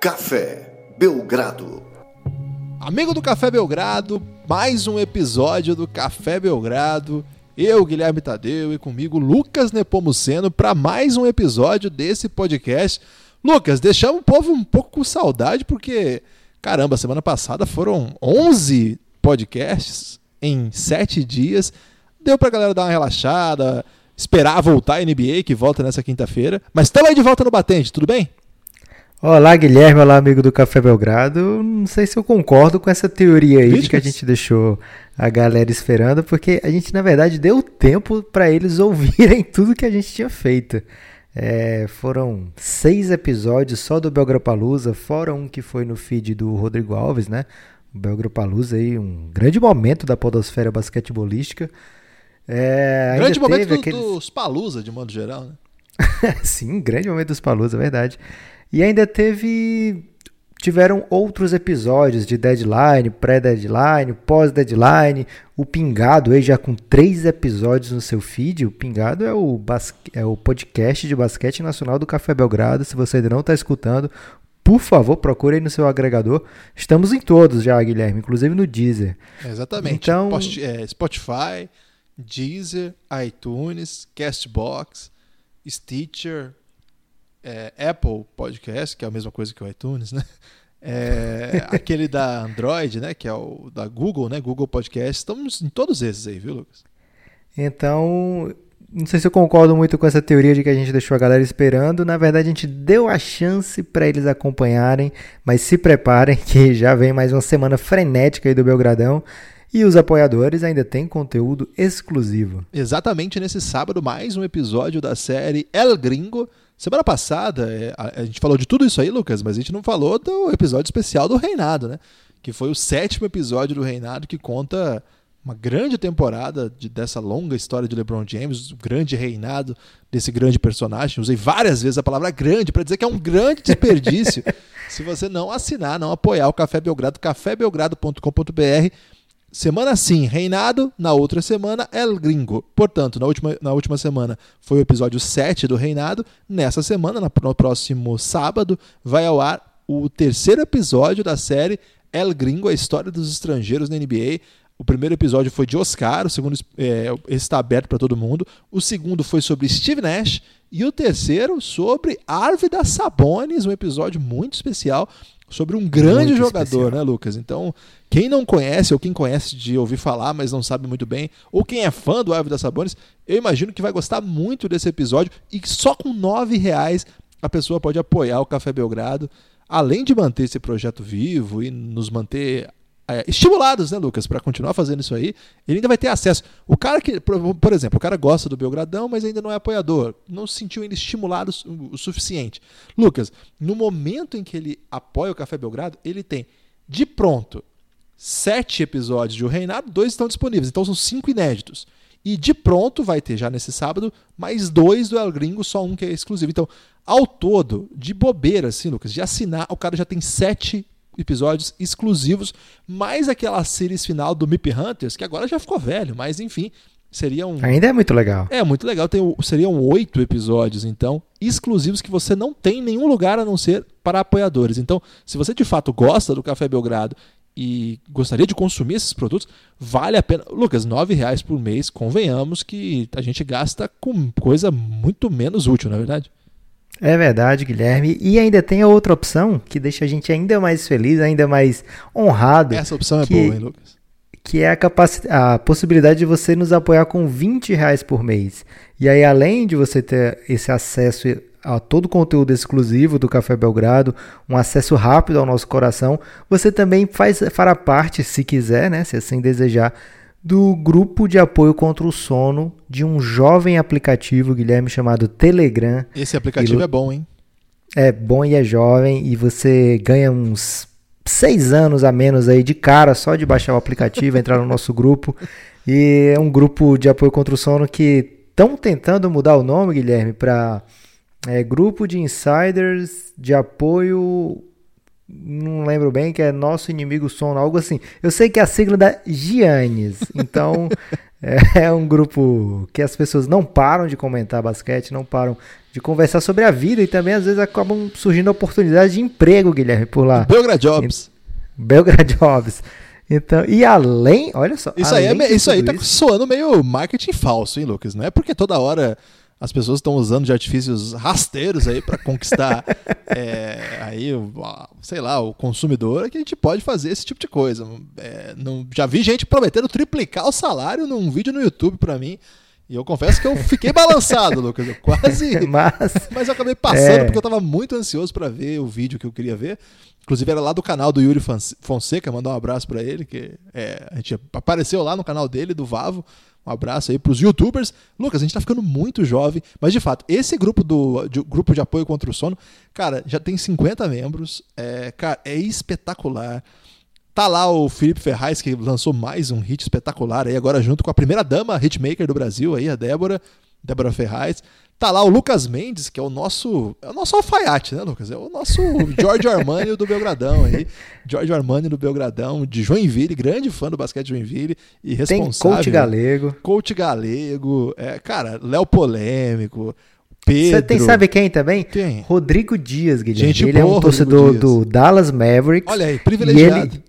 Café Belgrado. Amigo do Café Belgrado, mais um episódio do Café Belgrado. Eu, Guilherme Tadeu, e comigo Lucas Nepomuceno para mais um episódio desse podcast. Lucas, deixamos o povo um pouco com saudade porque, caramba, semana passada foram 11 podcasts em 7 dias. Deu pra galera dar uma relaxada, esperar voltar a NBA, que volta nessa quinta-feira. Mas estamos aí de volta no Batente, tudo bem? Olá, Guilherme. Olá, amigo do Café Belgrado. Não sei se eu concordo com essa teoria aí de que a gente deixou a galera esperando, porque a gente, na verdade, deu tempo para eles ouvirem tudo que a gente tinha feito. É, foram seis episódios só do Belgrapalusa, fora um que foi no feed do Rodrigo Alves, né? O Belgrapalusa aí, um grande momento da podosfera basquetebolística. É, grande momento do, aqueles... dos Palusa, de modo geral, né? Sim, grande momento dos Palusa, é verdade. E ainda teve. Tiveram outros episódios de deadline, pré-deadline, pós-deadline. O Pingado aí já com três episódios no seu feed. O Pingado é o, basque... é o podcast de basquete nacional do Café Belgrado. Se você ainda não está escutando, por favor, procure aí no seu agregador. Estamos em todos já, Guilherme, inclusive no Deezer. Exatamente. Então, Post, é, Spotify, Deezer, iTunes, Castbox, Stitcher, é, Apple Podcast, que é a mesma coisa que o iTunes, né? É, aquele da Android, né? Que é o da Google, né? Google Podcast. Estamos em todos esses aí, viu, Lucas? Então, não sei se eu concordo muito com essa teoria de que a gente deixou a galera esperando. Na verdade, a gente deu a chance para eles acompanharem, mas se preparem que já vem mais uma semana frenética aí do Belgradão. E os apoiadores ainda têm conteúdo exclusivo. Exatamente nesse sábado, mais um episódio da série El Gringo Semana passada, é, a, gente falou de tudo isso aí, Lucas, mas a gente não falou do episódio especial do Reinado, né? Que foi o sétimo episódio do Reinado que conta uma grande temporada de, dessa longa história de LeBron James, o grande reinado desse grande personagem. Usei várias vezes a palavra grande para dizer que é um grande desperdício se você não assinar, não apoiar o Café Belgrado, cafébelgrado.com.br Semana sim, Reinado, na outra semana, El Gringo. Portanto, na última, na última semana foi o episódio 7 do Reinado. Nessa semana, no próximo sábado, vai ao ar o terceiro episódio da série El Gringo, a história dos estrangeiros na NBA. O primeiro episódio foi de Oscar, o segundo é, está aberto para todo mundo. O segundo foi sobre Steve Nash e o terceiro sobre Arvidas Sabonis, um episódio muito especial sobre um grande muito jogador, especial. né, Lucas? Então, quem não conhece, ou quem conhece de ouvir falar, mas não sabe muito bem, ou quem é fã do Árvore das Sabones, eu imagino que vai gostar muito desse episódio e só com nove reais a pessoa pode apoiar o Café Belgrado, além de manter esse projeto vivo e nos manter é, estimulados, né, Lucas, para continuar fazendo isso aí, ele ainda vai ter acesso. O cara que, por exemplo, o cara gosta do Belgradão, mas ainda não é apoiador, não se sentiu ainda estimulado o suficiente. Lucas, no momento em que ele apoia o Café Belgrado, ele tem de pronto sete episódios de O Reinado, dois estão disponíveis, então são cinco inéditos. E de pronto vai ter já nesse sábado mais dois do El Gringo, só um que é exclusivo. Então, ao todo, de bobeira, assim, Lucas, de assinar, o cara já tem sete episódios exclusivos, mais aquela series final do Mip Hunters, que agora já ficou velho, mas enfim, seriam. Ainda é muito legal. É, muito legal. Tem, seriam oito episódios, então, exclusivos que você não tem em nenhum lugar a não ser para apoiadores. Então, se você de fato gosta do Café Belgrado e gostaria de consumir esses produtos, vale a pena. Lucas, nove reais por mês, convenhamos que a gente gasta com coisa muito menos útil, na é verdade? É verdade, Guilherme. E ainda tem a outra opção que deixa a gente ainda mais feliz, ainda mais honrado. Essa opção é que, é boa, hein, Lucas? Que é a, capac... a possibilidade de você nos apoiar com 20 reais por mês. E aí, além de você ter esse acesso a todo o conteúdo exclusivo do Café Belgrado, um acesso rápido ao nosso coração, você também faz, fará parte, se quiser, né, se assim desejar, do grupo de apoio contra o sono de um jovem aplicativo, Guilherme, chamado Telegram. Esse aplicativo e, é bom, hein? É bom e é jovem, e você ganha uns seis anos a menos aí de cara só de baixar o aplicativo, entrar no nosso grupo. E é um grupo de apoio contra o sono que estão tentando mudar o nome, Guilherme, para é, Grupo de Insiders de Apoio não lembro bem, que é Nosso Inimigo Sono, algo assim. Eu sei que é a sigla da Giannis. Então, É, é um grupo que as pessoas não param de comentar basquete, não param de conversar sobre a vida e também às vezes acabam surgindo oportunidades de emprego, Guilherme, por lá. Belgrade Jobs. Belgrade Jobs. Então, e além, olha só. Isso aí, é, isso aí tá isso, soando meio marketing falso, hein, Lucas? Não é porque toda hora as pessoas estão usando de artifícios rasteiros aí para conquistar é, aí, sei lá, o consumidor que a gente pode fazer esse tipo de coisa. É, não, já vi gente prometendo triplicar o salário num vídeo no YouTube para mim. E eu confesso que eu fiquei balançado, Lucas. Eu quase. mas, mas eu acabei passando é... porque eu estava muito ansioso para ver o vídeo que eu queria ver. Inclusive era lá do canal do Yuri Fonseca, mandar um abraço para ele, que é, a gente apareceu lá no canal dele, do Vavo. Um abraço aí para os youtubers. Lucas, a gente está ficando muito jovem, mas de fato, esse grupo do de, grupo de apoio contra o sono, cara, já tem 50 membros. É, cara, é espetacular. Tá lá o Felipe Ferraz, que lançou mais um hit espetacular aí, agora junto com a primeira dama hitmaker do Brasil, aí, a Débora, Débora Ferraz. Tá lá o Lucas Mendes, que é o nosso. É o nosso alfaiate, né, Lucas? É o nosso George Armani do Belgradão aí. George Armani do Belgradão, de Joinville, grande fã do basquete de Joinville e responsável. Tem coach galego. Coach galego. É, cara, Léo Polêmico. Pedro. Você tem, sabe quem também? Quem? Rodrigo Dias, Guilherme. Gente ele boa, é um torcedor do Dallas Mavericks. Olha aí, privilegiado. E ele,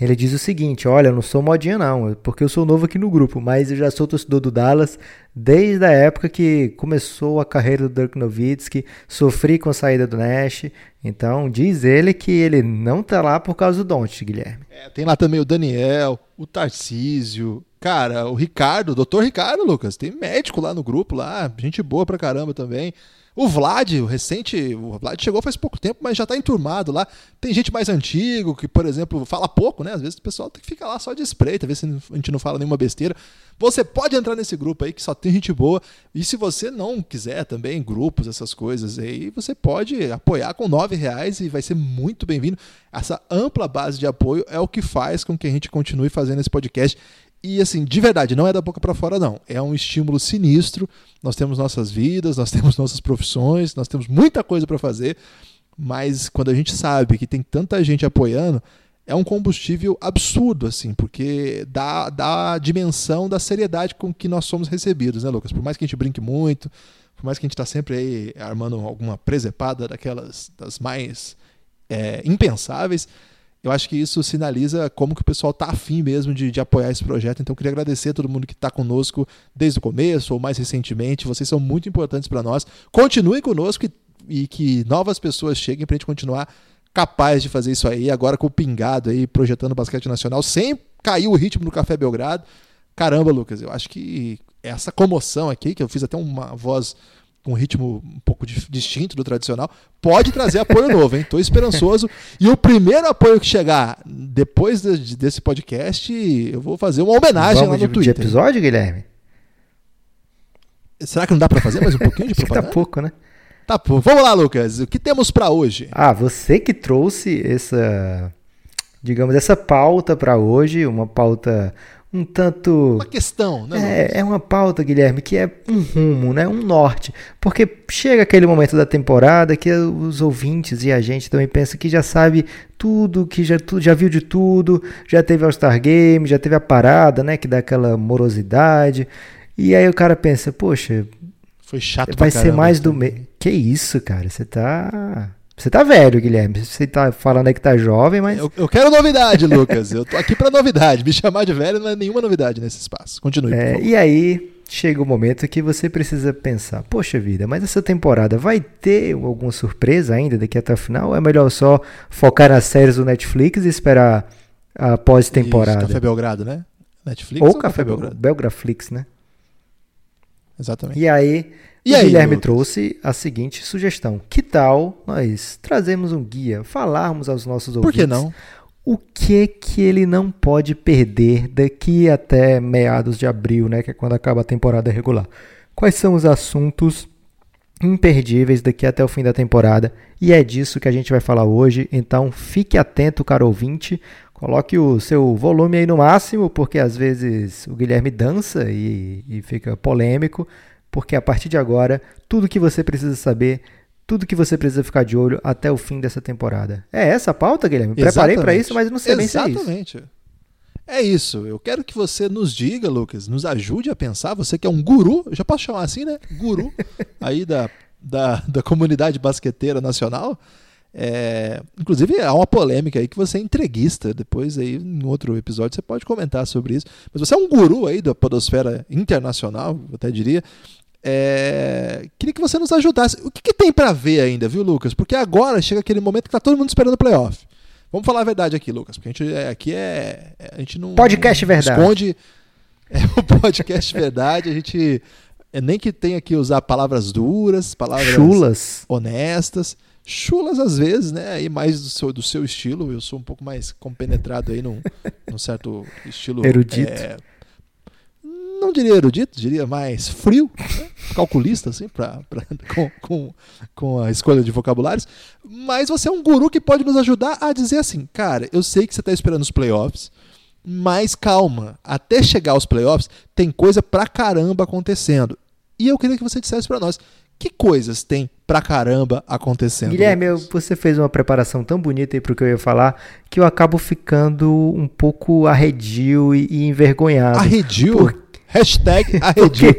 ele diz o seguinte: Olha, eu não sou modinha, não, porque eu sou novo aqui no grupo, mas eu já sou torcedor do Dallas desde a época que começou a carreira do Dirk Nowitzki, sofri com a saída do Nash. Então, diz ele que ele não tá lá por causa do Don't, Guilherme. É, tem lá também o Daniel, o Tarcísio, cara, o Ricardo, o doutor Ricardo, Lucas. Tem médico lá no grupo, lá, gente boa pra caramba também. O Vlad, o recente, o Vlad chegou faz pouco tempo, mas já está enturmado lá. Tem gente mais antigo que, por exemplo, fala pouco, né? Às vezes o pessoal tem que ficar lá só de espreita, ver se a gente não fala nenhuma besteira. Você pode entrar nesse grupo aí que só tem gente boa. E se você não quiser também grupos, essas coisas aí, você pode apoiar com nove reais e vai ser muito bem-vindo. Essa ampla base de apoio é o que faz com que a gente continue fazendo esse podcast. E assim, de verdade, não é da boca para fora, não. É um estímulo sinistro. Nós temos nossas vidas, nós temos nossas profissões, nós temos muita coisa para fazer. Mas quando a gente sabe que tem tanta gente apoiando, é um combustível absurdo, assim, porque dá, dá a dimensão da seriedade com que nós somos recebidos, né, Lucas? Por mais que a gente brinque muito, por mais que a gente está sempre aí armando alguma presepada daquelas das mais é, impensáveis, eu acho que isso sinaliza como que o pessoal está afim mesmo de, de, apoiar esse projeto. Então, eu queria agradecer a todo mundo que está conosco desde o começo ou mais recentemente. Vocês são muito importantes para nós. Continuem conosco e, e que novas pessoas cheguem para a gente continuar capaz de fazer isso aí. Agora com o Pingado aí, projetando o basquete nacional, sem cair o ritmo do Café Belgrado. Caramba, Lucas, eu acho que essa comoção aqui, que eu fiz até uma voz com um ritmo um pouco distinto do tradicional, pode trazer apoio novo, hein? Estou esperançoso. E o primeiro apoio que chegar depois de, desse podcast, eu vou fazer uma homenagem Vamos lá no de, Twitter. De episódio, Guilherme? Será que não dá para fazer mais um pouquinho de propaganda? tá pouco, né? Tá pouco. Vamos lá, Lucas. O que temos para hoje? Ah, você que trouxe essa, digamos, essa pauta para hoje, uma pauta um tanto. Uma questão, né? É, é uma pauta, Guilherme, que é um rumo, né? um norte. Porque chega aquele momento da temporada que os ouvintes e a gente também pensa que já sabe tudo, que já, tudo, já viu de tudo, já teve All-Star Game, já teve a parada, né? Que dá aquela morosidade. E aí o cara pensa, poxa. Foi chato Vai ser mais do mês. Que isso, cara? Você tá. Você tá velho, Guilherme. Você tá falando aí que tá jovem, mas. Eu, eu quero novidade, Lucas. Eu tô aqui pra novidade. Me chamar de velho não é nenhuma novidade nesse espaço. Continue. É, e aí, chega o momento que você precisa pensar: poxa vida, mas essa temporada vai ter alguma surpresa ainda daqui até o final? Ou é melhor só focar nas séries do Netflix e esperar a pós-temporada? Café Belgrado, né? Netflix ou, ou Café, Café Belgrado? Belgraflix, né? Exatamente. E aí e o aí, Guilherme Lucas? trouxe a seguinte sugestão: que tal nós trazermos um guia, falarmos aos nossos ouvintes? Por que não? O que que ele não pode perder daqui até meados de abril, né, que é quando acaba a temporada regular? Quais são os assuntos imperdíveis daqui até o fim da temporada? E é disso que a gente vai falar hoje. Então, fique atento, caro ouvinte. Coloque o seu volume aí no máximo, porque às vezes o Guilherme dança e, e fica polêmico porque a partir de agora, tudo que você precisa saber, tudo que você precisa ficar de olho até o fim dessa temporada. É essa a pauta, Guilherme? Preparei para isso, mas não sei bem se é isso. Exatamente. É isso. Eu quero que você nos diga, Lucas, nos ajude a pensar. Você que é um guru, já posso chamar assim, né? Guru aí da, da, da comunidade basqueteira nacional. É, inclusive, há uma polêmica aí que você é entreguista. Depois, aí, em outro episódio, você pode comentar sobre isso. Mas você é um guru aí da podosfera internacional, eu até diria. É, queria que você nos ajudasse. O que, que tem para ver ainda, viu, Lucas? Porque agora chega aquele momento que tá todo mundo esperando o playoff. Vamos falar a verdade aqui, Lucas, porque a gente é, aqui é, é a gente não podcast não verdade. Esconde é o podcast verdade. A gente é, nem que tenha que usar palavras duras, palavras chulas, honestas chulas às vezes, né? Aí mais do seu, do seu estilo. Eu sou um pouco mais compenetrado aí num, num certo estilo. Erudito. É, não diria erudito, diria mais frio, né? calculista, assim, pra, pra, com, com, com a escolha de vocabulários. Mas você é um guru que pode nos ajudar a dizer assim, cara, eu sei que você está esperando os playoffs, mas calma, até chegar aos playoffs tem coisa pra caramba acontecendo. E eu queria que você dissesse para nós que coisas tem pra caramba acontecendo? Guilherme, eu, você fez uma preparação tão bonita aí pro que eu ia falar que eu acabo ficando um pouco arredio e, e envergonhado. Arredio? Por... Hashtag arredio.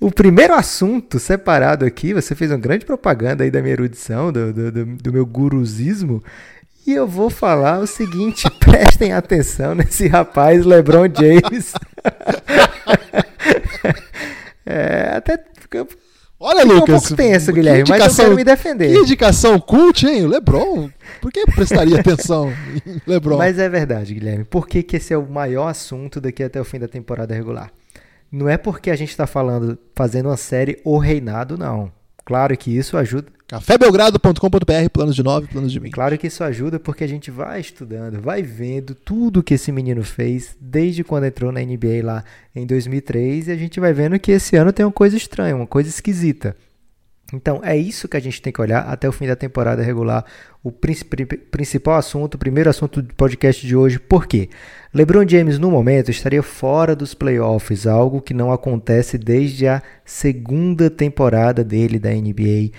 o primeiro assunto separado aqui, você fez uma grande propaganda aí da minha erudição, do, do, do, do meu guruzismo, e eu vou falar o seguinte: prestem atenção nesse rapaz, LeBron James. é, até Olha, Fica Lucas. um pouco tenso, Guilherme, mas eu quero me defender. Que indicação cult, hein? Lebron. Por que prestaria atenção em Lebron? Mas é verdade, Guilherme. Por que, que esse é o maior assunto daqui até o fim da temporada regular? Não é porque a gente está falando, fazendo uma série O Reinado, não. Claro que isso ajuda. cafébelgrado.com.br, planos de nove, planos de mim. Claro que isso ajuda porque a gente vai estudando, vai vendo tudo que esse menino fez desde quando entrou na NBA lá em 2003 e a gente vai vendo que esse ano tem uma coisa estranha, uma coisa esquisita. Então é isso que a gente tem que olhar até o fim da temporada regular. O principal assunto, o primeiro assunto do podcast de hoje. Por quê? LeBron James, no momento, estaria fora dos playoffs, algo que não acontece desde a segunda temporada dele da NBA.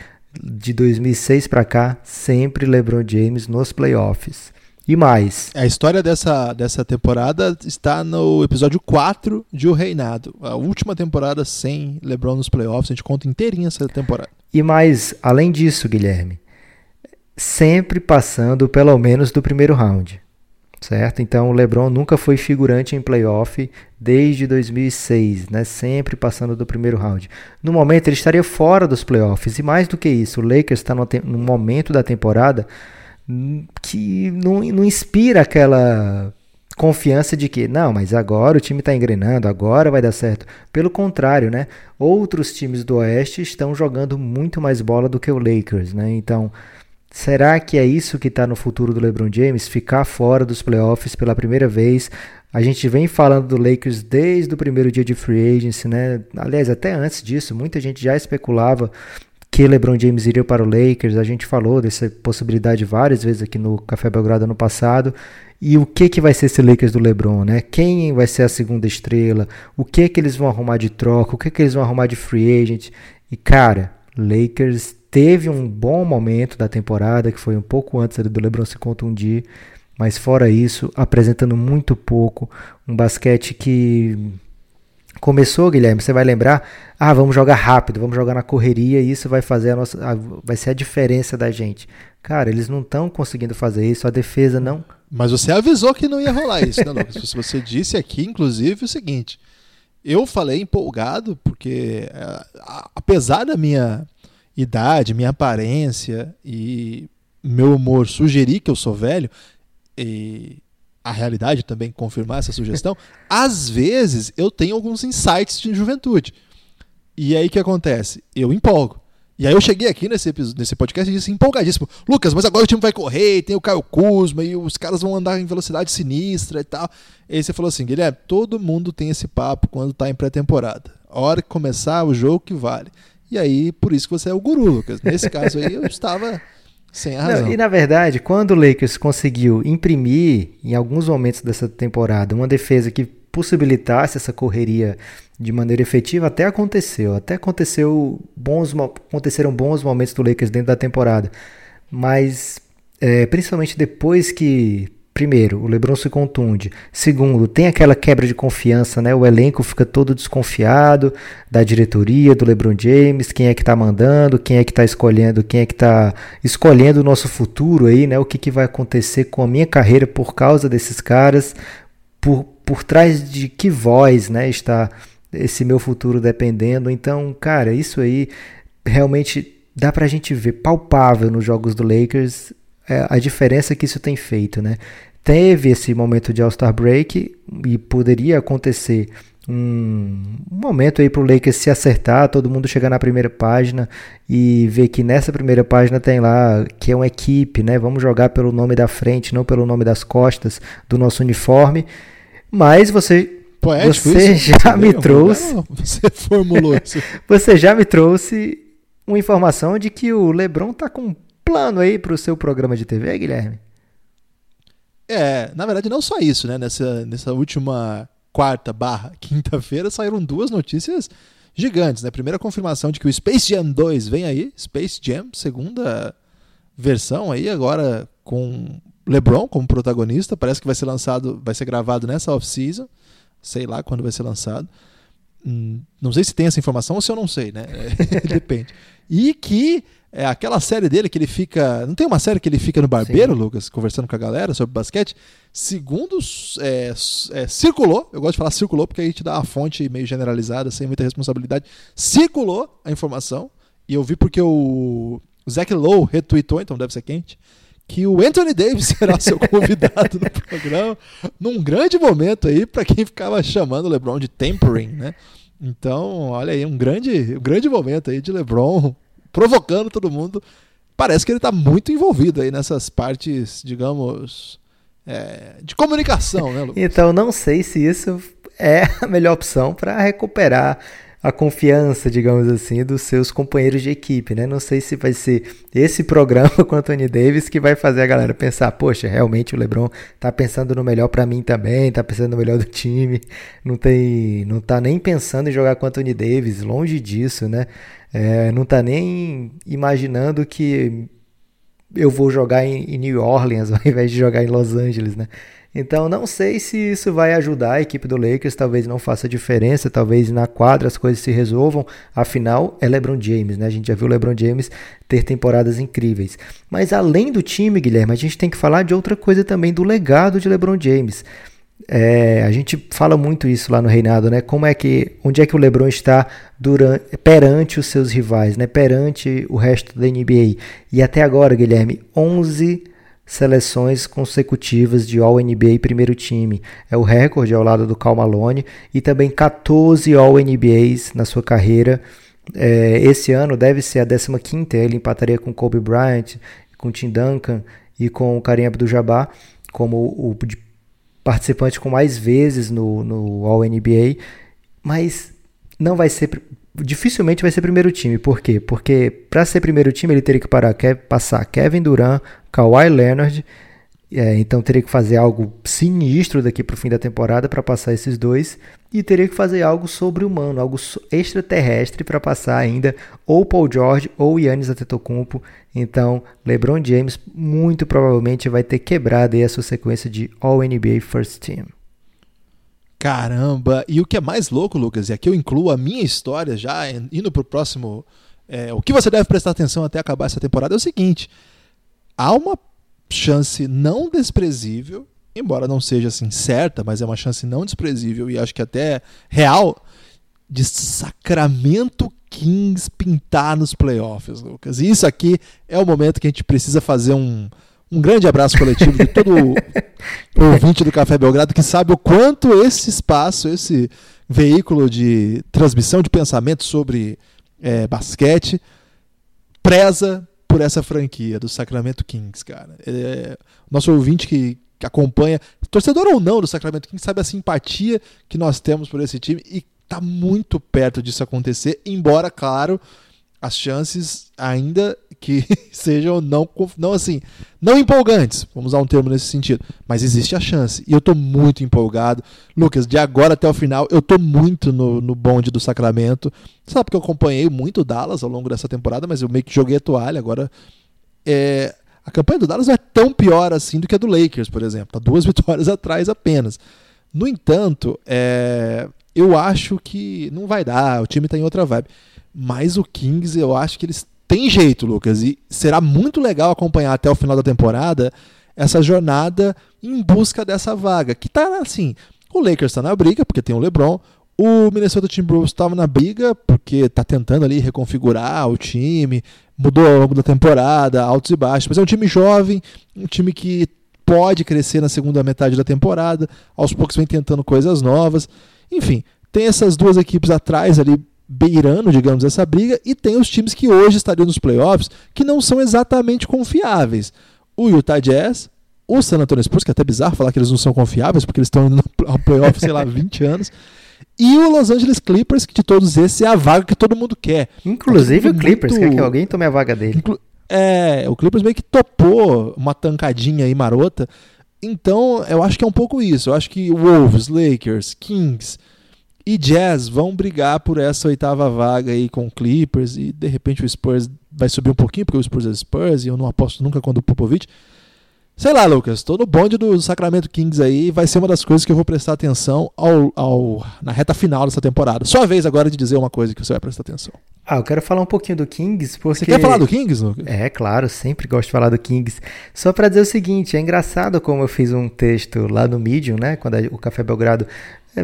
De 2006 para cá, sempre LeBron James nos playoffs. E mais. A história dessa, dessa temporada está no episódio 4 de O Reinado. A última temporada sem LeBron nos playoffs. A gente conta inteirinha essa temporada. E mais, além disso, Guilherme, sempre passando pelo menos do primeiro round. Certo? Então o LeBron nunca foi figurante em playoff desde 2006, né? Sempre passando do primeiro round. No momento ele estaria fora dos playoffs e mais do que isso, o Lakers está no momento da temporada que não, não inspira aquela confiança de que, não, mas agora o time está engrenando, agora vai dar certo. Pelo contrário, né? Outros times do Oeste estão jogando muito mais bola do que o Lakers, né? Então, será que é isso que está no futuro do LeBron James? Ficar fora dos playoffs pela primeira vez? A gente vem falando do Lakers desde o primeiro dia de free agency, né? Aliás, até antes disso, muita gente já especulava que LeBron James iria para o Lakers. A gente falou dessa possibilidade várias vezes aqui no Café Belgrado ano passado. E o que que vai ser esse Lakers do LeBron, né? Quem vai ser a segunda estrela? O que que eles vão arrumar de troca? O que que eles vão arrumar de free agent? E cara, Lakers teve um bom momento da temporada, que foi um pouco antes do LeBron se contundir, mas fora isso, apresentando muito pouco, um basquete que Começou, Guilherme, você vai lembrar, ah, vamos jogar rápido, vamos jogar na correria, isso vai fazer a nossa, a, vai ser a diferença da gente. Cara, eles não estão conseguindo fazer isso, a defesa não. Mas você avisou que não ia rolar isso, né, Lucas? você disse aqui, inclusive, o seguinte: eu falei empolgado, porque é, apesar da minha idade, minha aparência e meu humor sugerir que eu sou velho, e a realidade também confirmar essa sugestão, às vezes eu tenho alguns insights de juventude. E aí o que acontece? Eu empolgo. E aí eu cheguei aqui nesse, nesse podcast e disse empolgadíssimo, Lucas, mas agora o time vai correr, tem o Caio Kuzma e os caras vão andar em velocidade sinistra e tal. E aí você falou assim, Guilherme, todo mundo tem esse papo quando tá em pré-temporada. A hora que começar o jogo que vale. E aí, por isso que você é o guru, Lucas. Nesse caso aí, eu estava sem razão. Não, e na verdade, quando o Lakers conseguiu imprimir, em alguns momentos dessa temporada, uma defesa que possibilitasse essa correria de maneira efetiva, até aconteceu. Até aconteceu bons, aconteceram bons momentos do Lakers dentro da temporada. Mas, é, principalmente depois que primeiro, o LeBron se contunde. Segundo, tem aquela quebra de confiança, né? O elenco fica todo desconfiado da diretoria, do LeBron James, quem é que tá mandando, quem é que tá escolhendo, quem é que tá escolhendo o nosso futuro aí, né? O que, que vai acontecer com a minha carreira por causa desses caras, por, por trás de que voz, né, está esse meu futuro dependendo. Então, cara, isso aí realmente dá pra gente ver palpável nos jogos do Lakers é, a diferença que isso tem feito, né? Teve esse momento de All-Star Break e poderia acontecer um, momento aí para o Lakers se acertar, todo mundo chegar na primeira página e ver que nessa primeira página tem lá que é uma equipe, né? Vamos jogar pelo nome da frente, não pelo nome das costas do nosso uniforme. Mas você Poético você isso? já você me trouxe. Você formulou isso. você já me trouxe uma informação de que o LeBron tá com um plano aí para o seu programa de TV, Guilherme? É, na verdade não só isso, né? Nessa, nessa última quarta barra quinta-feira saíram duas notícias gigantes, né? Primeira confirmação de que o Space Jam 2 vem aí, Space Jam, segunda versão aí agora com LeBron como protagonista, parece que vai ser lançado, vai ser gravado nessa off-season, sei lá quando vai ser lançado. Hum, não sei se tem essa informação ou se eu não sei, né? Depende. E que é aquela série dele que ele fica. Não tem uma série que ele fica no barbeiro, Sim. Lucas, conversando com a galera sobre basquete? Segundo é, é, circulou, eu gosto de falar circulou porque aí te dá uma fonte meio generalizada, sem muita responsabilidade. Circulou a informação, e eu vi porque o, o Zach Lowe retweetou, então deve ser quente, que o Anthony Davis será seu convidado no programa, num grande momento aí para quem ficava chamando o LeBron de tempering, né? Então, olha aí, um grande, um grande momento aí de LeBron provocando todo mundo. Parece que ele está muito envolvido aí nessas partes, digamos, é, de comunicação, né, Lucas? Então, não sei se isso é a melhor opção para recuperar a confiança, digamos assim, dos seus companheiros de equipe, né? Não sei se vai ser esse programa com o Anthony Davis que vai fazer a galera pensar, poxa, realmente o LeBron tá pensando no melhor para mim também, tá pensando no melhor do time, não tem, não tá nem pensando em jogar com o Anthony Davis, longe disso, né? É, não tá nem imaginando que eu vou jogar em, em New Orleans ao invés de jogar em Los Angeles, né? Então não sei se isso vai ajudar a equipe do Lakers, talvez não faça diferença, talvez na quadra as coisas se resolvam. Afinal, é LeBron James, né? A gente já viu o LeBron James ter temporadas incríveis. Mas além do time, Guilherme, a gente tem que falar de outra coisa também, do legado de LeBron James. É, a gente fala muito isso lá no reinado, né? Como é que, onde é que o LeBron está durante, perante os seus rivais, né? Perante o resto da NBA. E até agora, Guilherme, 11 seleções consecutivas de All-NBA primeiro time. É o recorde ao lado do Cal Malone e também 14 All-NBAs na sua carreira. É, esse ano deve ser a 15ª, ele empataria com Kobe Bryant, com Tim Duncan e com o Kareem Abdul-Jabbar como o participante com mais vezes no, no All-NBA, mas não vai ser dificilmente vai ser primeiro time. Por quê? Porque para ser primeiro time ele teria que parar, passar Kevin Durant, Kawhi Leonard. É, então teria que fazer algo sinistro daqui para o fim da temporada para passar esses dois e teria que fazer algo sobre-humano, algo extraterrestre para passar ainda ou Paul George ou Yannis Antetokounmpo. Então LeBron James muito provavelmente vai ter quebrado aí a sua sequência de All NBA First Team. Caramba! E o que é mais louco, Lucas, e aqui eu incluo a minha história já indo para o próximo. É, o que você deve prestar atenção até acabar essa temporada é o seguinte: há uma chance não desprezível, embora não seja assim certa, mas é uma chance não desprezível e acho que até real, de Sacramento Kings pintar nos playoffs, Lucas. E isso aqui é o momento que a gente precisa fazer um um grande abraço coletivo de todo ouvinte do Café Belgrado que sabe o quanto esse espaço, esse veículo de transmissão de pensamento sobre é, basquete preza por essa franquia do Sacramento Kings, cara. É, nosso ouvinte que, que acompanha, torcedor ou não do Sacramento Kings, sabe a simpatia que nós temos por esse time e está muito perto disso acontecer, embora, claro, as chances ainda que sejam não, não assim, não empolgantes, vamos usar um termo nesse sentido, mas existe a chance. E eu estou muito empolgado. Lucas, de agora até o final, eu estou muito no, no bonde do Sacramento. Sabe porque eu acompanhei muito o Dallas ao longo dessa temporada, mas eu meio que joguei a toalha agora. É, A campanha do Dallas não é tão pior assim do que a do Lakers, por exemplo. Tá duas vitórias atrás apenas. No entanto, é, eu acho que não vai dar, o time está em outra vibe. Mas o Kings, eu acho que eles têm jeito, Lucas, e será muito legal acompanhar até o final da temporada essa jornada em busca dessa vaga. Que tá assim, o Lakers está na briga, porque tem o LeBron, o Minnesota Timberwolves estava na briga, porque está tentando ali reconfigurar o time, mudou ao longo da temporada, altos e baixos, mas é um time jovem, um time que pode crescer na segunda metade da temporada, aos poucos vem tentando coisas novas. Enfim, tem essas duas equipes atrás ali beirando, digamos, essa briga, e tem os times que hoje estariam nos playoffs que não são exatamente confiáveis. O Utah Jazz, o San Antonio Spurs, que é até bizarro falar que eles não são confiáveis, porque eles estão indo ao playoff, sei lá, 20 anos. E o Los Angeles Clippers, que de todos esses é a vaga que todo mundo quer. Inclusive o Clippers, muito... quer que alguém tome a vaga dele. Inclu... É, o Clippers meio que topou uma tancadinha aí marota. Então, eu acho que é um pouco isso. Eu acho que Wolves, Lakers, Kings e Jazz vão brigar por essa oitava vaga aí com o Clippers e de repente o Spurs vai subir um pouquinho, porque o Spurs é Spurs e eu não aposto nunca quando o Popovich. Sei lá, Lucas, tô no bonde do Sacramento Kings aí, vai ser uma das coisas que eu vou prestar atenção ao, ao, na reta final dessa temporada. Sua vez agora de dizer uma coisa que você vai prestar atenção. Ah, eu quero falar um pouquinho do Kings, porque... Você quer falar do Kings, Lucas? É, claro, sempre gosto de falar do Kings. Só para dizer o seguinte, é engraçado como eu fiz um texto lá no Medium, né, quando o Café Belgrado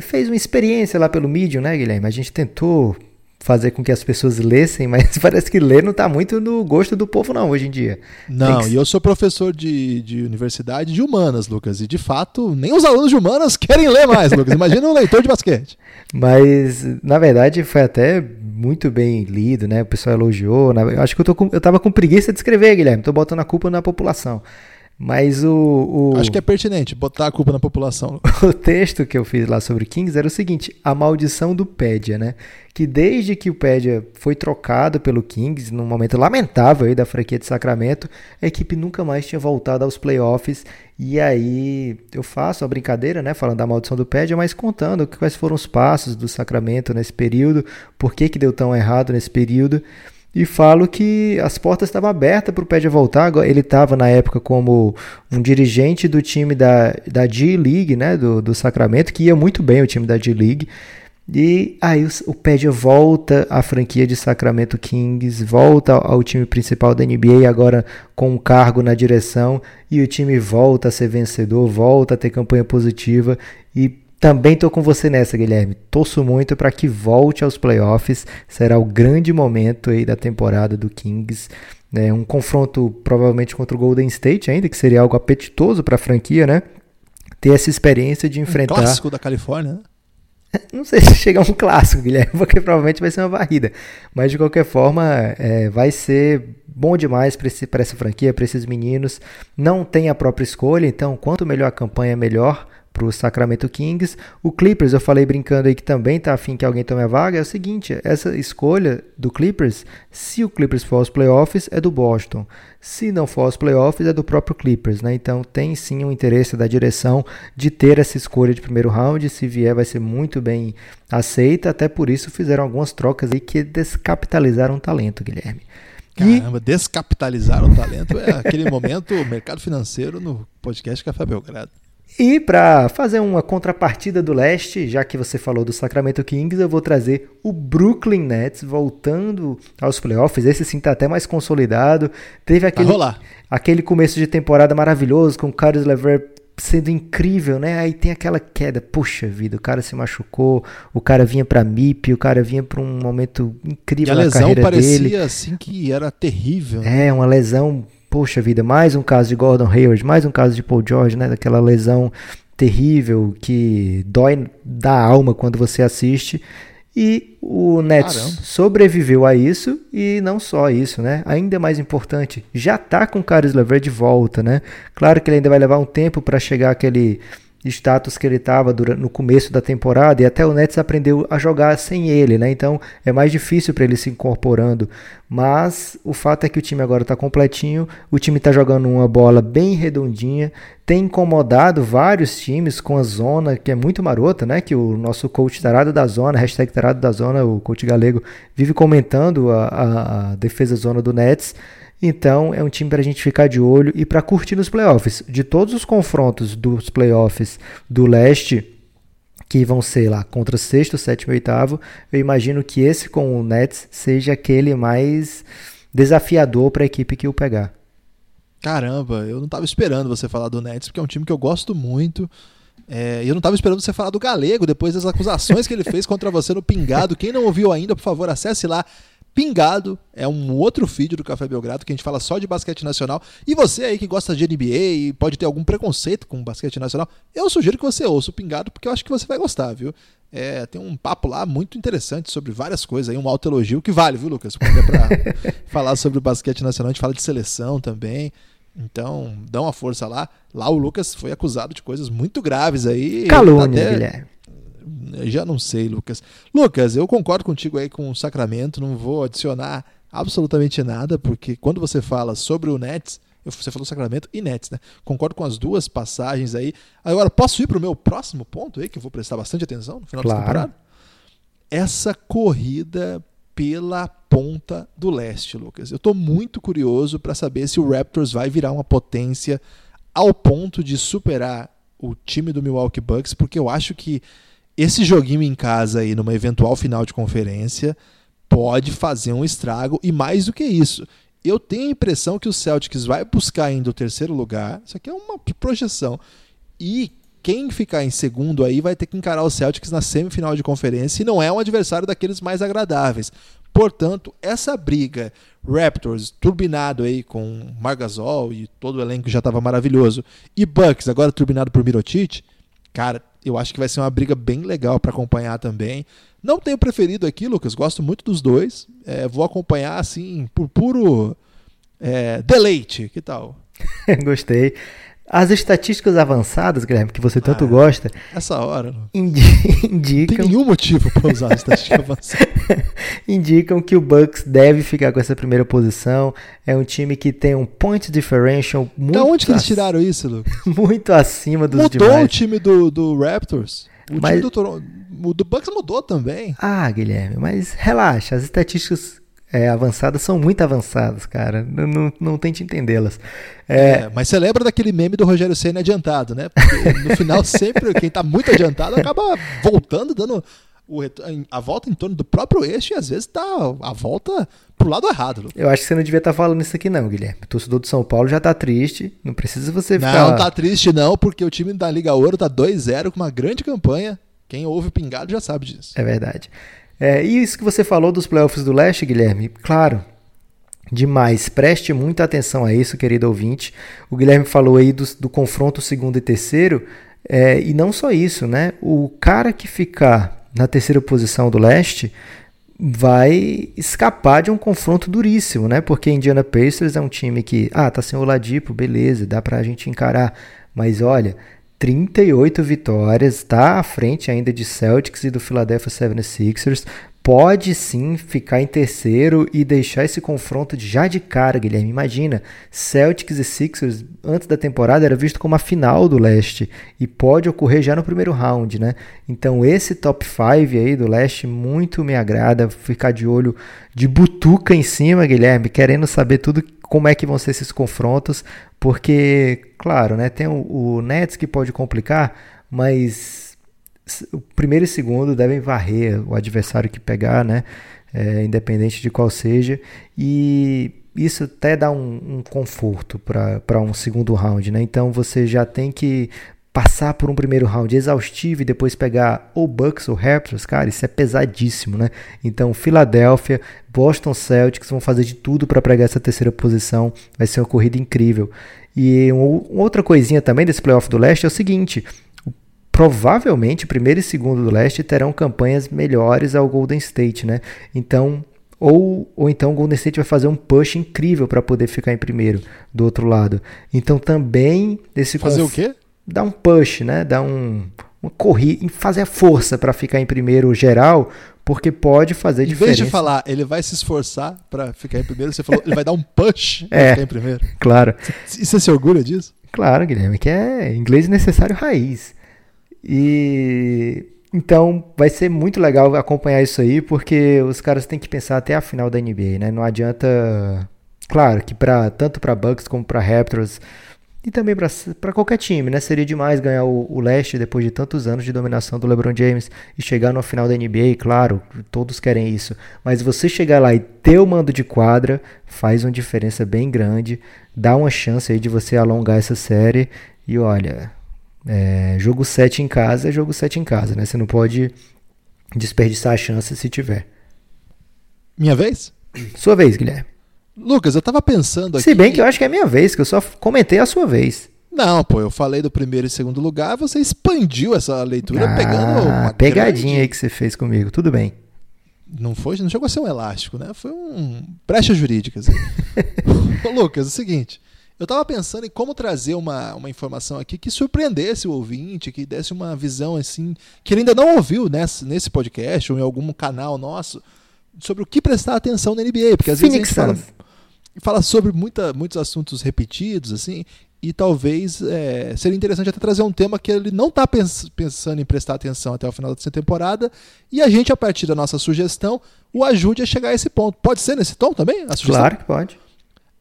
fez uma experiência lá pelo Medium, né, Guilherme? A gente tentou fazer com que as pessoas lessem, mas parece que ler não está muito no gosto do povo não hoje em dia. Não, que... e eu sou professor de, de universidade de humanas, Lucas, e de fato nem os alunos de humanas querem ler mais, Lucas. Imagina um leitor de basquete. Mas, na verdade, foi até muito bem lido, né? O pessoal elogiou. Eu acho que eu, tô com, eu tava com preguiça de escrever, Guilherme. Tô botando a culpa na população. Mas o, o, Acho que é pertinente botar a culpa na população. O texto que eu fiz lá sobre Kings era o seguinte: a maldição do Pédia, né? Que desde que o Pédia foi trocado pelo Kings, num momento lamentável aí da franquia de Sacramento, a equipe nunca mais tinha voltado aos playoffs. E aí eu faço a brincadeira, né? Falando da maldição do Pédia, mas contando quais foram os passos do Sacramento nesse período, por que, que deu tão errado nesse período e falo que as portas estavam abertas para o Pédia voltar. Ele estava na época como um dirigente do time da, da G-League, né, do, do Sacramento, que ia muito bem o time da G-League. E aí o, o Pédia volta à franquia de Sacramento Kings, volta ao, ao time principal da NBA, agora com um cargo na direção, e o time volta a ser vencedor, volta a ter campanha positiva e também estou com você nessa, Guilherme. Torço muito para que volte aos playoffs. Será o grande momento aí da temporada do Kings. É um confronto provavelmente contra o Golden State ainda, que seria algo apetitoso para a franquia, né? Ter essa experiência de enfrentar. Um clássico da Califórnia, né? Não sei se chega a um clássico, Guilherme, porque provavelmente vai ser uma varrida. Mas de qualquer forma, é, vai ser bom demais para essa franquia, para esses meninos. Não tem a própria escolha, então quanto melhor a campanha, melhor para o Sacramento Kings. O Clippers, eu falei brincando aí que também tá afim que alguém tome a vaga. É o seguinte: essa escolha do Clippers, se o Clippers for aos playoffs, é do Boston. Se não for aos playoffs, é do próprio Clippers. Né? Então tem sim um interesse da direção de ter essa escolha de primeiro round. Se vier, vai ser muito bem aceita. Até por isso fizeram algumas trocas aí que descapitalizaram o talento, Guilherme. Caramba, e... descapitalizaram o talento é aquele momento mercado financeiro no podcast Café Belgrado. E para fazer uma contrapartida do leste, já que você falou do Sacramento Kings, eu vou trazer o Brooklyn Nets voltando aos playoffs. Esse sim está até mais consolidado. Teve aquele, aquele começo de temporada maravilhoso com o Carlos Lever sendo incrível, né? Aí tem aquela queda, puxa vida, o cara se machucou, o cara vinha para MIP, o cara vinha para um momento incrível e a na lesão parecia assim que era terrível. Né? É, uma lesão poxa vida, mais um caso de Gordon Hayward, mais um caso de Paul George, né? Daquela lesão terrível que dói da alma quando você assiste. E o Nets Caramba. sobreviveu a isso e não só isso, né? Ainda mais importante, já tá com o Caris LeVert de volta, né? Claro que ele ainda vai levar um tempo para chegar aquele status que ele estava no começo da temporada e até o Nets aprendeu a jogar sem ele, né? Então é mais difícil para ele se incorporando. Mas o fato é que o time agora está completinho, o time está jogando uma bola bem redondinha, tem incomodado vários times com a zona que é muito marota, né? Que o nosso coach tarado da zona, hashtag tarado da zona, o coach galego, vive comentando a, a, a defesa zona do Nets. Então é um time para a gente ficar de olho e para curtir nos playoffs. De todos os confrontos dos playoffs do leste, que vão ser lá contra sexto, sétimo e oitavo, eu imagino que esse com o Nets seja aquele mais desafiador para a equipe que o pegar. Caramba, eu não estava esperando você falar do Nets, porque é um time que eu gosto muito. É, eu não estava esperando você falar do Galego depois das acusações que ele fez contra você no Pingado. Quem não ouviu ainda, por favor, acesse lá. Pingado é um outro feed do Café Belgrado que a gente fala só de basquete nacional. E você aí que gosta de NBA e pode ter algum preconceito com basquete nacional, eu sugiro que você ouça o Pingado porque eu acho que você vai gostar, viu? É, tem um papo lá muito interessante sobre várias coisas aí, um alto elogio que vale, viu, Lucas? Quando é pra falar sobre basquete nacional, a gente fala de seleção também. Então, dá uma força lá. Lá o Lucas foi acusado de coisas muito graves aí. Calúnia, até... Guilherme. Já não sei, Lucas. Lucas, eu concordo contigo aí com o Sacramento, não vou adicionar absolutamente nada, porque quando você fala sobre o Nets, você falou Sacramento e Nets, né? Concordo com as duas passagens aí. Agora, posso ir para o meu próximo ponto aí, que eu vou prestar bastante atenção no final claro. da temporada? Essa corrida pela ponta do leste, Lucas. Eu estou muito curioso para saber se o Raptors vai virar uma potência ao ponto de superar o time do Milwaukee Bucks, porque eu acho que esse joguinho em casa aí, numa eventual final de conferência, pode fazer um estrago e mais do que isso. Eu tenho a impressão que o Celtics vai buscar ainda o terceiro lugar. Isso aqui é uma projeção. E quem ficar em segundo aí vai ter que encarar o Celtics na semifinal de conferência e não é um adversário daqueles mais agradáveis. Portanto, essa briga Raptors turbinado aí com Margasol e todo o elenco já estava maravilhoso e Bucks agora turbinado por Mirotic, cara, eu acho que vai ser uma briga bem legal para acompanhar também. Não tenho preferido aqui, Lucas, gosto muito dos dois. É, vou acompanhar assim por puro é, deleite. Que tal? Gostei. As estatísticas avançadas, Guilherme, que você tanto ah, gosta. Essa hora. Indi indicam. Tem nenhum motivo para usar as estatísticas avançadas. indicam que o Bucks deve ficar com essa primeira posição. É um time que tem um point differential muito. Da onde que eles tiraram isso, Lucas? muito acima dos Mudou demais. o time do, do Raptors. O mas... time do, Toronto, o do Bucks mudou também. Ah, Guilherme, mas relaxa. As estatísticas é, avançadas são muito avançadas, cara. Não, não, não tente entendê-las. É... é... mas você lembra daquele meme do Rogério Senna adiantado, né? Porque no final, sempre quem está muito adiantado acaba voltando, dando a volta em torno do próprio eixo e às vezes tá a volta pro lado errado. Eu acho que você não devia estar tá falando isso aqui, não, Guilherme. O torcedor de São Paulo já tá triste. Não precisa você ficar. Não, não tá triste, não, porque o time da Liga Ouro tá 2-0 com uma grande campanha. Quem ouve o pingado já sabe disso. É verdade. É, e isso que você falou dos playoffs do leste, Guilherme, claro, demais. Preste muita atenção a isso, querido ouvinte. O Guilherme falou aí do, do confronto segundo e terceiro, é, e não só isso, né? O cara que ficar na terceira posição do leste vai escapar de um confronto duríssimo, né? Porque Indiana Pacers é um time que, ah, tá sem o Ladipo, beleza, dá pra gente encarar. Mas olha, 38 vitórias, está à frente ainda de Celtics e do Philadelphia 76ers. Pode sim ficar em terceiro e deixar esse confronto já de cara, Guilherme. Imagina, Celtics e Sixers antes da temporada era visto como a final do leste e pode ocorrer já no primeiro round, né? Então esse top 5 aí do leste muito me agrada, ficar de olho de butuca em cima, Guilherme, querendo saber tudo como é que vão ser esses confrontos, porque, claro, né, tem o, o Nets que pode complicar, mas o primeiro e segundo devem varrer o adversário que pegar, né, é, independente de qual seja, e isso até dá um, um conforto para um segundo round, né? Então você já tem que passar por um primeiro round exaustivo e depois pegar ou Bucks ou Raptors, cara, isso é pesadíssimo, né? Então, Filadélfia, Boston Celtics vão fazer de tudo para pegar essa terceira posição, vai ser uma corrida incrível. E um, outra coisinha também desse playoff do leste é o seguinte, provavelmente primeiro e segundo do leste terão campanhas melhores ao Golden State, né? Então, ou, ou então o Golden State vai fazer um push incrível para poder ficar em primeiro do outro lado. Então também desse fazer conf... o quê? dar um push, né? Dar um uma corrida, fazer a força para ficar em primeiro geral, porque pode fazer em diferença. Em vez de falar, ele vai se esforçar para ficar em primeiro, você falou, ele vai dar um push é, ficar em primeiro. Claro. E você se orgulha disso? Claro, Guilherme, que é inglês necessário raiz. E então vai ser muito legal acompanhar isso aí, porque os caras têm que pensar até a final da NBA, né? Não adianta claro que para tanto para Bucks como para Raptors e também para qualquer time, né? Seria demais ganhar o, o, leste depois de tantos anos de dominação do LeBron James e chegar no final da NBA, claro, todos querem isso. Mas você chegar lá e ter o mando de quadra faz uma diferença bem grande, dá uma chance aí de você alongar essa série. E olha, é, jogo 7 em casa é jogo 7 em casa, né? Você não pode desperdiçar a chance se tiver. Minha vez? Sua vez, Guilherme. Lucas, eu tava pensando aqui. Se bem que eu acho que é minha vez, que eu só comentei a sua vez. Não, pô, eu falei do primeiro e segundo lugar, você expandiu essa leitura ah, pegando uma pegadinha grande... aí que você fez comigo. Tudo bem. Não foi, não chegou a ser um elástico, né? Foi um brecha jurídica. Assim. Ô, Lucas, é o seguinte, eu tava pensando em como trazer uma, uma informação aqui que surpreendesse o ouvinte, que desse uma visão assim, que ele ainda não ouviu nesse, nesse podcast ou em algum canal nosso, sobre o que prestar atenção na NBA, porque às Phoenix vezes a gente fala fala sobre muita, muitos assuntos repetidos, assim, e talvez é, seria interessante até trazer um tema que ele não está pens pensando em prestar atenção até o final dessa temporada, e a gente, a partir da nossa sugestão, o ajude a chegar a esse ponto. Pode ser nesse tom também? Claro que pode.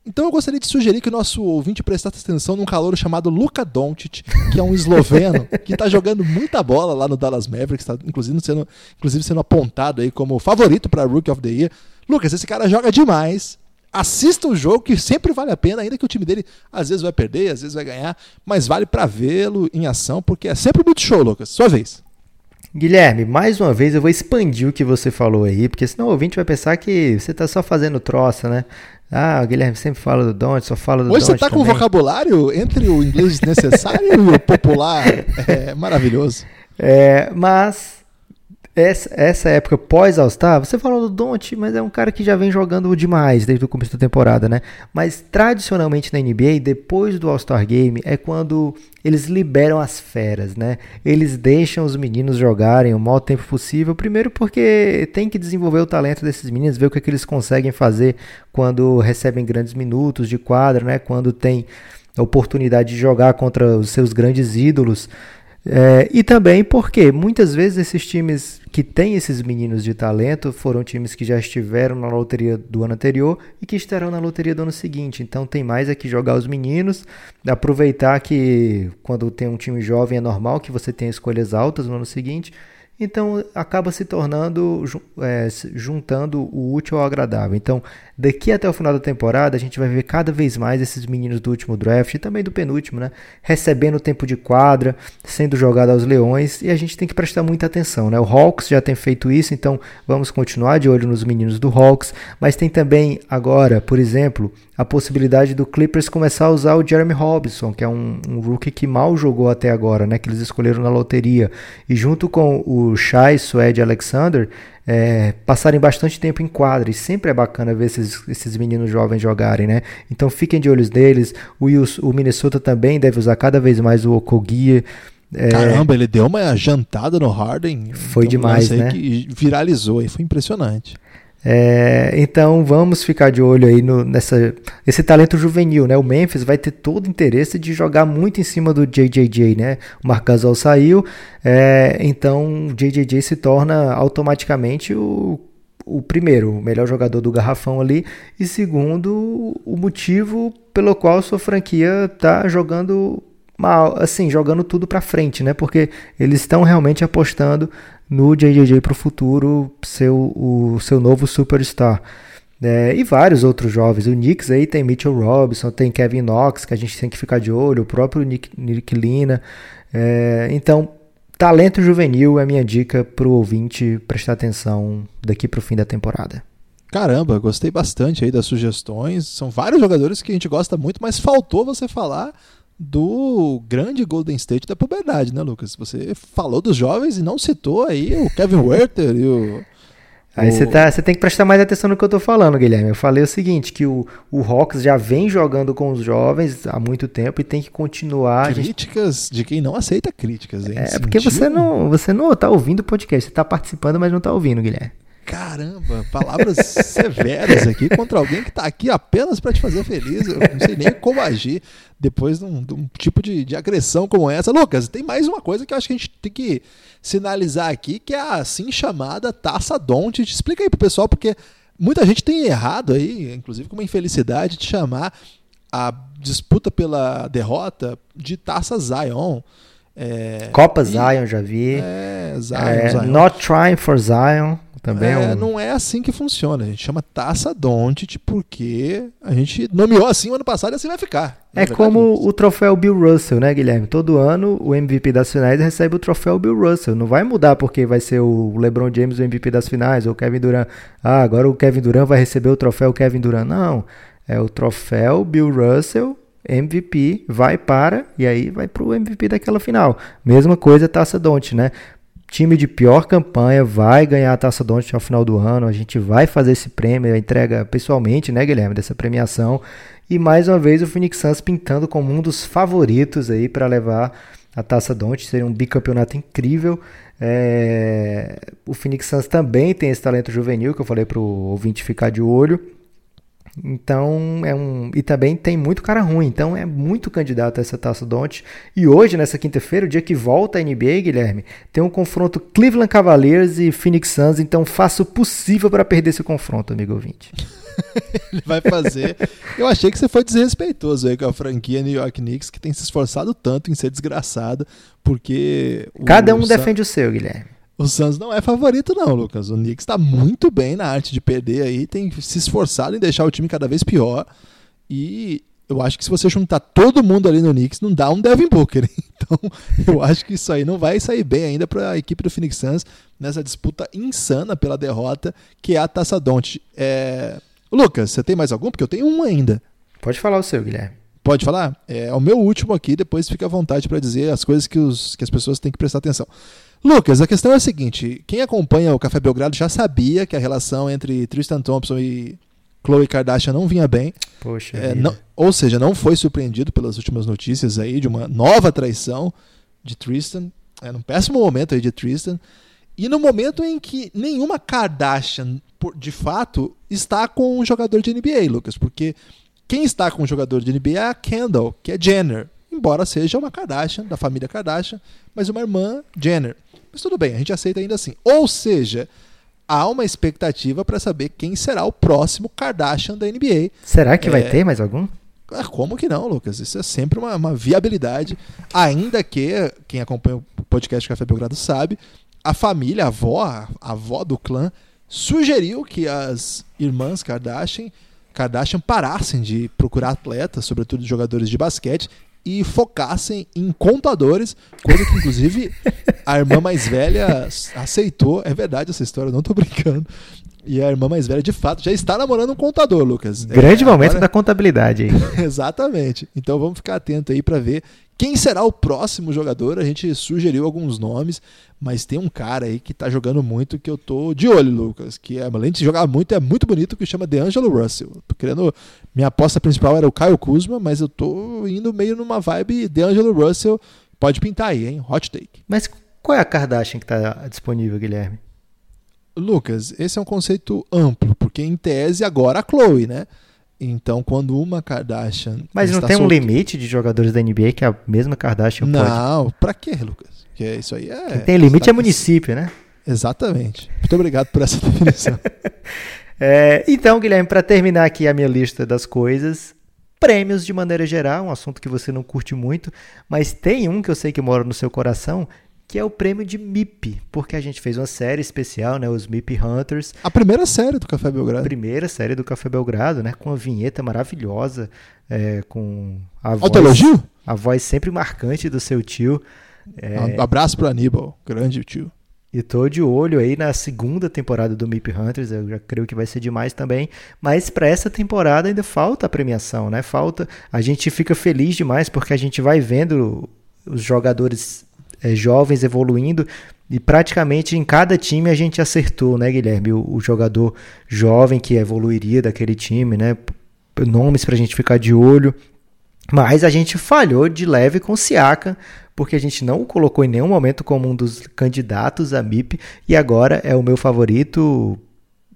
Então eu gostaria de sugerir que o nosso ouvinte prestasse atenção num calor chamado Luka Doncic, que é um esloveno que está jogando muita bola lá no Dallas Mavericks, está inclusive sendo, inclusive sendo apontado aí como favorito para Rookie of the Year. Lucas, esse cara joga demais assista o jogo que sempre vale a pena, ainda que o time dele às vezes vai perder, às vezes vai ganhar, mas vale para vê-lo em ação, porque é sempre muito show, Lucas. Sua vez. Guilherme, mais uma vez eu vou expandir o que você falou aí, porque senão o ouvinte vai pensar que você está só fazendo troça, né? Ah, o Guilherme sempre fala do Don't, só fala do Hoje você está com vocabulário entre o inglês necessário e o popular é, maravilhoso. É, mas essa, essa época pós All-Star, você falou do Don't, mas é um cara que já vem jogando demais desde o começo da temporada, né? Mas tradicionalmente na NBA, depois do All-Star Game, é quando eles liberam as feras, né? Eles deixam os meninos jogarem o maior tempo possível, primeiro porque tem que desenvolver o talento desses meninos, ver o que, é que eles conseguem fazer quando recebem grandes minutos de quadra, né? Quando tem a oportunidade de jogar contra os seus grandes ídolos. É, e também porque muitas vezes esses times que têm esses meninos de talento foram times que já estiveram na loteria do ano anterior e que estarão na loteria do ano seguinte. Então tem mais é que jogar os meninos, aproveitar que quando tem um time jovem é normal que você tenha escolhas altas no ano seguinte então acaba se tornando, é, juntando o útil ao agradável. Então, daqui até o final da temporada, a gente vai ver cada vez mais esses meninos do último draft e também do penúltimo, né? Recebendo tempo de quadra, sendo jogado aos leões, e a gente tem que prestar muita atenção, né? O Hawks já tem feito isso, então vamos continuar de olho nos meninos do Hawks, mas tem também agora, por exemplo, a possibilidade do Clippers começar a usar o Jeremy Robinson, que é um, um rookie que mal jogou até agora, né? Que eles escolheram na loteria. E junto com o Shai Suede Alexander, é, passarem bastante tempo em quadra. E sempre é bacana ver esses, esses meninos jovens jogarem, né? Então fiquem de olhos deles. O, o Minnesota também deve usar cada vez mais o Okogie. É... Caramba, ele deu uma jantada no Harden. Foi demais, né? Viralizou e foi impressionante. É, então vamos ficar de olho aí no, nessa esse talento juvenil, né? O Memphis vai ter todo interesse de jogar muito em cima do JJJ, né? O Marc Gasol saiu, é, então o JJJ se torna automaticamente o, o primeiro, o melhor jogador do garrafão ali, e segundo, o motivo pelo qual sua franquia tá jogando mal, assim, jogando tudo para frente, né? Porque eles estão realmente apostando no JJJ para o futuro ser o, seu novo superstar. É, e vários outros jovens. O Knicks aí tem Mitchell Robinson, tem Kevin Knox, que a gente tem que ficar de olho, o próprio Nick, Nick Lina. É, então, talento juvenil é minha dica para o ouvinte prestar atenção daqui para o fim da temporada. Caramba, gostei bastante aí das sugestões. São vários jogadores que a gente gosta muito, mas faltou você falar do grande Golden State da puberdade, né, Lucas? Você falou dos jovens e não citou aí o Kevin Werther e o. Aí você tá, tem que prestar mais atenção no que eu tô falando, Guilherme. Eu falei o seguinte, que o, o Hawks já vem jogando com os jovens há muito tempo e tem que continuar. Críticas gente... de quem não aceita críticas, hein? É, Sentiu? porque você não, você não tá ouvindo o podcast, você tá participando, mas não tá ouvindo, Guilherme. Caramba, palavras severas aqui contra alguém que está aqui apenas para te fazer feliz. Eu não sei nem como agir depois de um, de um tipo de, de, agressão como essa. Lucas, tem mais uma coisa que eu acho que a gente tem que sinalizar aqui, que é a assim chamada Taça Don't. Explica aí pro pessoal, porque Muita gente tem errado aí, inclusive com uma infelicidade, de chamar a disputa pela derrota de Taça Zion. É, Copa e, Zion, já vi. É, Zion, é, Zion. Not Trying for Zion. Também é, é um... Não é assim que funciona. A gente chama Taça Doncic porque a gente nomeou assim o ano passado e assim vai ficar. É como o troféu Bill Russell, né, Guilherme? Todo ano o MVP das finais recebe o troféu Bill Russell. Não vai mudar porque vai ser o LeBron James o MVP das finais ou o Kevin Durant. Ah, agora o Kevin Durant vai receber o troféu Kevin Durant. Não. É o troféu Bill Russell MVP vai para e aí vai para o MVP daquela final. Mesma coisa Taça Don't, né? Time de pior campanha vai ganhar a Taça Don't ao final do ano. A gente vai fazer esse prêmio, a entrega pessoalmente, né, Guilherme, dessa premiação. E mais uma vez o Phoenix Suns pintando como um dos favoritos aí para levar a Taça Don't. Seria um bicampeonato incrível. É... O Phoenix Suns também tem esse talento juvenil que eu falei para o ouvinte ficar de olho. Então é um. E também tem muito cara ruim, então é muito candidato a essa taça Don't. E hoje, nessa quinta-feira, o dia que volta a NBA, Guilherme, tem um confronto Cleveland Cavaliers e Phoenix Suns, então faça o possível para perder esse confronto, amigo ouvinte. Ele vai fazer. Eu achei que você foi desrespeitoso aí com a franquia New York Knicks, que tem se esforçado tanto em ser desgraçada, porque. Cada um defende o seu, Guilherme. O Suns não é favorito, não, Lucas. O Knicks está muito bem na arte de perder aí, tem se esforçado em deixar o time cada vez pior. E eu acho que se você juntar todo mundo ali no Knicks, não dá um Devin Booker. Então, eu acho que isso aí não vai sair bem ainda para a equipe do Phoenix Suns nessa disputa insana pela derrota, que é a Taça Don't. É... Lucas, você tem mais algum? Porque eu tenho um ainda. Pode falar o seu, Guilherme. Pode falar? É o meu último aqui, depois fica à vontade para dizer as coisas que, os, que as pessoas têm que prestar atenção. Lucas, a questão é a seguinte: quem acompanha o Café Belgrado já sabia que a relação entre Tristan Thompson e Khloe Kardashian não vinha bem. Poxa. É, não, ou seja, não foi surpreendido pelas últimas notícias aí de uma nova traição de Tristan. É num péssimo momento aí de Tristan. E no momento em que nenhuma Kardashian, de fato, está com um jogador de NBA, Lucas. Porque quem está com um jogador de NBA é a Kendall, que é Jenner. Embora seja uma Kardashian, da família Kardashian, mas uma irmã Jenner. Mas tudo bem, a gente aceita ainda assim. Ou seja, há uma expectativa para saber quem será o próximo Kardashian da NBA. Será que é... vai ter mais algum? Ah, como que não, Lucas? Isso é sempre uma, uma, viabilidade. Ainda que, quem acompanha o podcast Café Belgrado sabe, a família, a avó, a avó do clã, sugeriu que as irmãs Kardashian, Kardashian parassem de procurar atletas, sobretudo jogadores de basquete, e focassem em contadores, coisa que inclusive a irmã mais velha aceitou. É verdade essa história, não tô brincando. E a irmã mais velha, de fato, já está namorando um contador, Lucas. Grande é, momento agora... da contabilidade aí. Exatamente. Então vamos ficar atento aí para ver quem será o próximo jogador. A gente sugeriu alguns nomes, mas tem um cara aí que tá jogando muito que eu tô de olho, Lucas. Que é, além de jogar muito, é muito bonito, que chama DeAngelo Russell. Tô querendo. Minha aposta principal era o Kyle Kuzma, mas eu tô indo meio numa vibe DeAngelo Russell. Pode pintar aí, hein? Hot take. Mas qual é a Kardashian que tá disponível, Guilherme? Lucas, esse é um conceito amplo, porque em tese agora a Chloe, né? Então, quando uma Kardashian. Mas não tem um limite de jogadores da NBA que a mesma Kardashian não, pode? Não, pra quê, Lucas? Porque isso aí é. Quem tem limite é município, né? Exatamente. Muito obrigado por essa definição. é, então, Guilherme, para terminar aqui a minha lista das coisas, prêmios de maneira geral, um assunto que você não curte muito, mas tem um que eu sei que mora no seu coração, que é o prêmio de MIP, porque a gente fez uma série especial, né, os MIP Hunters. A primeira série do Café Belgrado. A primeira série do Café Belgrado, né, com uma vinheta maravilhosa, é, com a voz, Autoelogio? a voz sempre marcante do seu tio. É... Um abraço pro Aníbal, grande tio. E tô de olho aí na segunda temporada do MIP Hunters, eu já creio que vai ser demais também. Mas para essa temporada ainda falta a premiação, né? Falta. A gente fica feliz demais porque a gente vai vendo os jogadores é, jovens evoluindo e praticamente em cada time a gente acertou, né, Guilherme? O, o jogador jovem que evoluiria daquele time, né? Nomes para a gente ficar de olho. Mas a gente falhou de leve com o Siaka, porque a gente não o colocou em nenhum momento como um dos candidatos a MIP e agora é o meu favorito,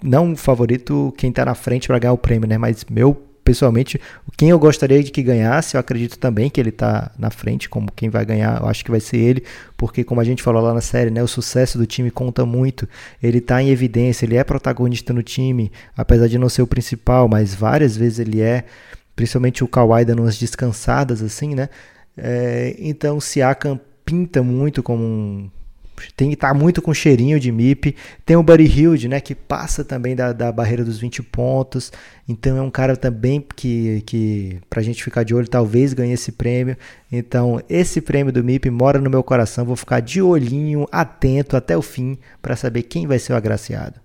não favorito quem está na frente para ganhar o prêmio, né? Mas meu pessoalmente, quem eu gostaria de que ganhasse, eu acredito também que ele está na frente, como quem vai ganhar, eu acho que vai ser ele, porque como a gente falou lá na série, né, o sucesso do time conta muito. Ele está em evidência, ele é protagonista no time, apesar de não ser o principal, mas várias vezes ele é, principalmente o Kawhi dando umas descansadas assim, né? É, então o Siakam pinta muito como um tem que estar tá muito com cheirinho de MIP. Tem o Buddy Hilde, né, que passa também da, da barreira dos 20 pontos. Então é um cara também que, que pra gente ficar de olho, talvez ganhe esse prêmio. Então, esse prêmio do MIP mora no meu coração. Vou ficar de olhinho, atento até o fim para saber quem vai ser o agraciado.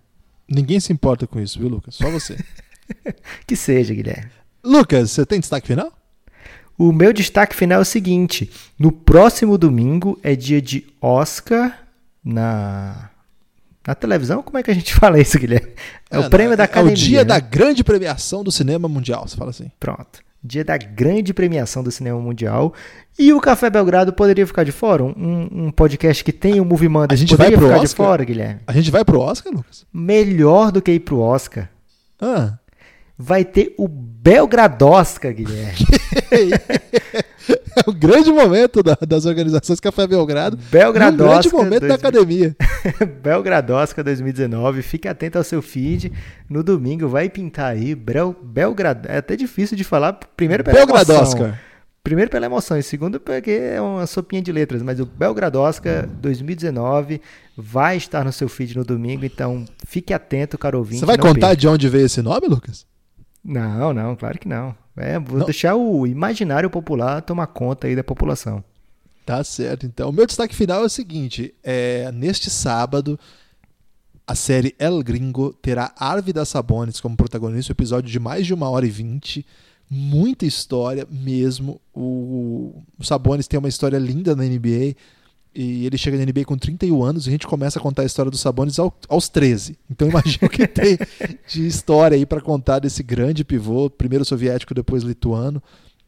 Ninguém se importa com isso, viu, Lucas? Só você. que seja, Guilherme. Lucas, você tem destaque final? O meu destaque final é o seguinte: no próximo domingo é dia de Oscar na na televisão. Como é que a gente fala isso, Guilherme? É, é o prêmio da academia. É o dia né? da grande premiação do cinema mundial, você fala assim. Pronto. Dia da grande premiação do cinema mundial. E o Café Belgrado poderia ficar de fora? Um, um podcast que tem o Movie Mondays a gente vai pro ficar Oscar? de fora, Guilherme? A gente vai pro Oscar, Lucas? Melhor do que ir pro Oscar. Ah vai ter o Belgradosca, Guilherme. é o grande momento da, das organizações Café Belgrado. Belgradosca. o grande momento 2000... da academia. Belgradosca 2019. Fique atento ao seu feed. No domingo vai pintar aí. Bel... Belgrad... É até difícil de falar. Primeiro pela Belgradosca. Emoção. Primeiro pela emoção e segundo porque é uma sopinha de letras. Mas o Belgradosca 2019 vai estar no seu feed no domingo. Então fique atento, caro ouvinte. Você vai contar perca. de onde veio esse nome, Lucas? Não, não, claro que não. É, vou não. deixar o imaginário popular tomar conta aí da população. Tá certo, então. O meu destaque final é o seguinte: é, neste sábado, a série El Gringo terá Arvida Sabonis como protagonista, um episódio de mais de uma hora e vinte. Muita história mesmo. O, o Sabonis tem uma história linda na NBA e ele chega na NBA com 31 anos e a gente começa a contar a história dos Sabonis ao, aos 13. Então imagina o que tem de história aí para contar desse grande pivô, primeiro soviético, depois lituano.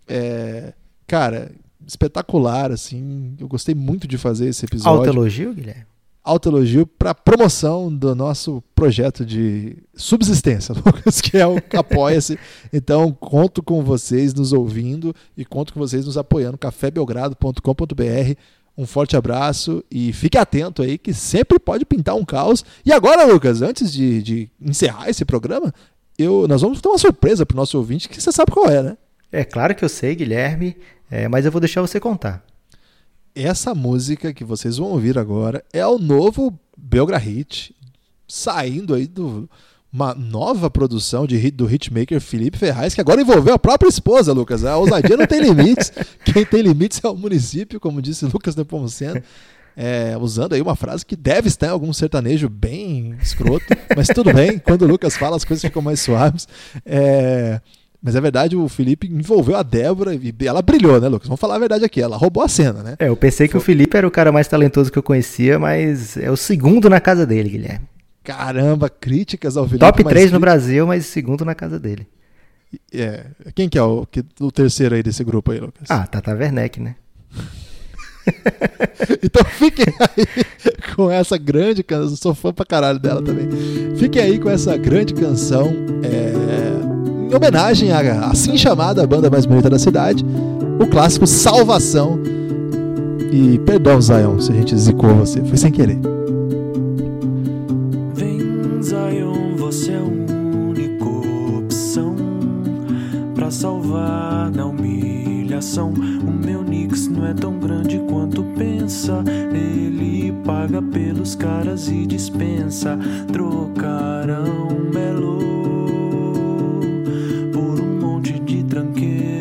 É, cara, espetacular, assim. Eu gostei muito de fazer esse episódio. Alto elogio, Guilherme? Alto elogio para promoção do nosso projeto de subsistência, Lucas, que é o Apoia-se. Então, conto com vocês nos ouvindo e conto com vocês nos apoiando. cafébelgrado.com.br um forte abraço e fique atento aí que sempre pode pintar um caos. E agora, Lucas, antes de, de encerrar esse programa, eu, nós vamos ter uma surpresa para o nosso ouvinte que você sabe qual é, né? É claro que eu sei, Guilherme, é, mas eu vou deixar você contar. Essa música que vocês vão ouvir agora é o novo Belgra Hit, saindo aí do, uma nova produção de hit do hitmaker Felipe Ferraz, que agora envolveu a própria esposa, Lucas. A ousadia não tem limites. Quem tem limites é o município, como disse Lucas Nepomuceno. É, usando aí uma frase que deve estar em algum sertanejo bem escroto, mas tudo bem, quando o Lucas fala as coisas ficam mais suaves. É, mas é verdade, o Felipe envolveu a Débora e ela brilhou, né, Lucas? Vamos falar a verdade aqui, ela roubou a cena, né? É, eu pensei que Foi... o Felipe era o cara mais talentoso que eu conhecia, mas é o segundo na casa dele, Guilherme. Caramba, críticas ao Felipe. Top 3 no Brasil, mas segundo na casa dele. É. Quem que é o, que, o terceiro aí desse grupo aí, Lucas? Ah, Tata Werneck, né? então fiquem aí com essa grande canção. Sou fã pra caralho dela também. Fiquem aí com essa grande canção. É, em homenagem à assim chamada banda mais bonita da cidade. O clássico Salvação. E perdão, Zion, se a gente zicou você. Foi sem querer. Salvar humilhação. O meu Nix não é tão grande quanto pensa. Ele paga pelos caras e dispensa. Trocarão melô por um monte de tranqueira.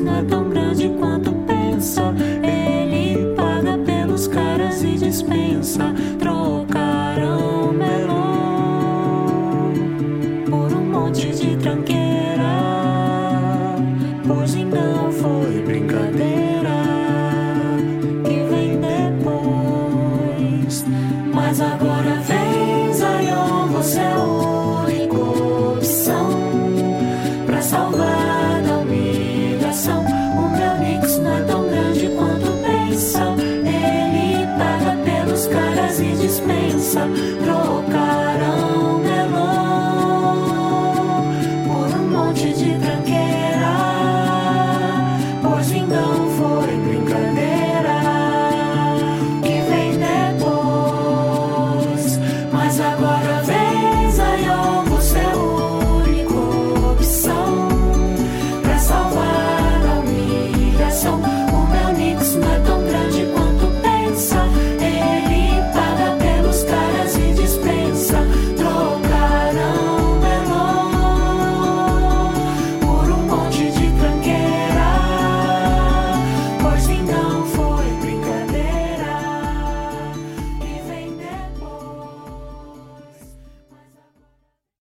Não é tão